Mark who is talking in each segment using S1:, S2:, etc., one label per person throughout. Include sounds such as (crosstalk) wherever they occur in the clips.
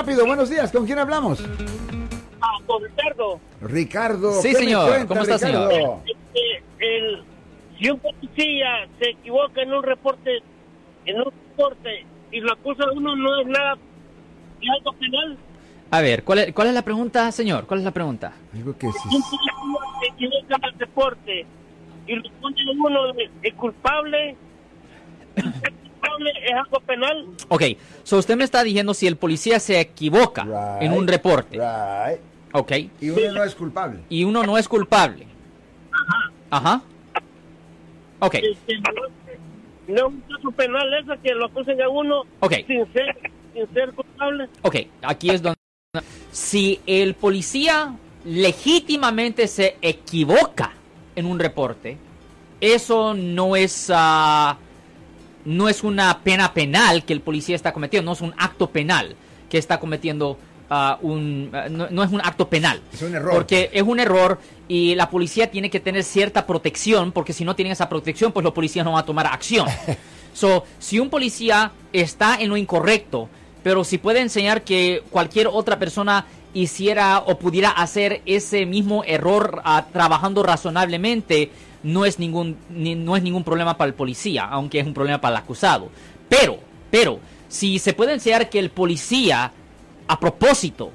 S1: rápido, buenos días, ¿con quién hablamos?
S2: Ah, con Ricardo.
S1: Ricardo.
S3: Sí,
S1: ¿qué me
S3: señor.
S1: cuenta,
S3: ¿Cómo está,
S1: Ricardo?
S3: señor?
S2: Este, el, si un policía se equivoca en un reporte, en un reporte y lo acusa a uno, no es nada de algo penal.
S3: A ver, ¿cuál es, ¿cuál es la pregunta, señor? ¿Cuál es la pregunta?
S1: Digo que
S2: Si un policía se equivoca en el reporte y lo pone a uno de- de culpable, (clears throat) culpable es algo penal.
S3: Ok, so usted me está diciendo si el policía se equivoca
S1: Right.
S3: en un reporte.
S1: Right.
S3: Ok.
S1: Y uno no es culpable.
S3: Y uno no es culpable. Ajá. Ok.
S2: Este, no, es un caso penal eso que lo acusen a uno
S3: Ok.
S2: sin, ser, sin ser culpable.
S3: Ok, aquí es donde... Si el policía legítimamente se equivoca en un reporte, eso no es... ah, no es una pena penal que el policía está cometiendo, no es un acto penal que está cometiendo ah, un... ah, no, no es un acto penal.
S1: Es un error.
S3: Porque es un error y la policía tiene que tener cierta protección, porque si no tienen esa protección, pues los policías no van a tomar acción. (laughs) So, si un policía está en lo incorrecto, pero si puede enseñar que cualquier otra persona hiciera o pudiera hacer ese mismo error ah, trabajando razonablemente, no es ningún ni- no es ningún problema para el policía, aunque es un problema para el acusado. Pero, pero si se puede enseñar que el policía a propósito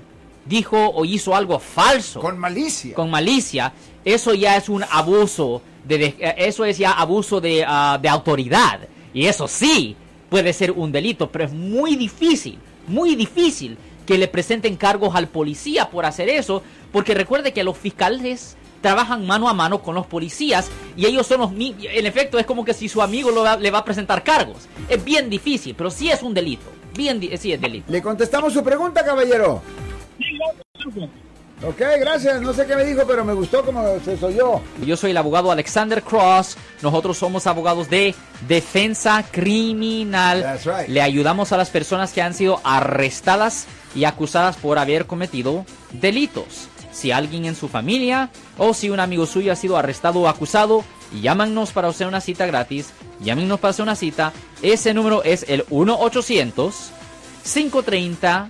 S3: dijo o hizo algo falso
S1: Con malicia.
S3: con malicia, eso ya es un abuso de, eh, eso es ya abuso de, ah, de autoridad y eso sí puede ser un delito, pero es muy difícil, muy difícil que le presenten cargos al policía por hacer eso, porque recuerde que los fiscales trabajan mano a mano con los policías y ellos son los en efecto es como que si su amigo lo va- le va a presentar cargos. Es bien difícil, pero sí es un delito. Bien, di- sí es delito.
S1: Le contestamos su pregunta, caballero. Ok, gracias. No sé qué me dijo, pero me gustó como se oyó.
S3: Yo soy el abogado Alexander Cross. Nosotros somos abogados de defensa criminal.
S1: That's right.
S3: Le ayudamos a las personas que han sido arrestadas y acusadas por haber cometido delitos. Si alguien en su familia o si un amigo suyo ha sido arrestado o acusado, llámanos para hacer una cita gratis. Llámenos para hacer una cita. Ese número es el 1 800 530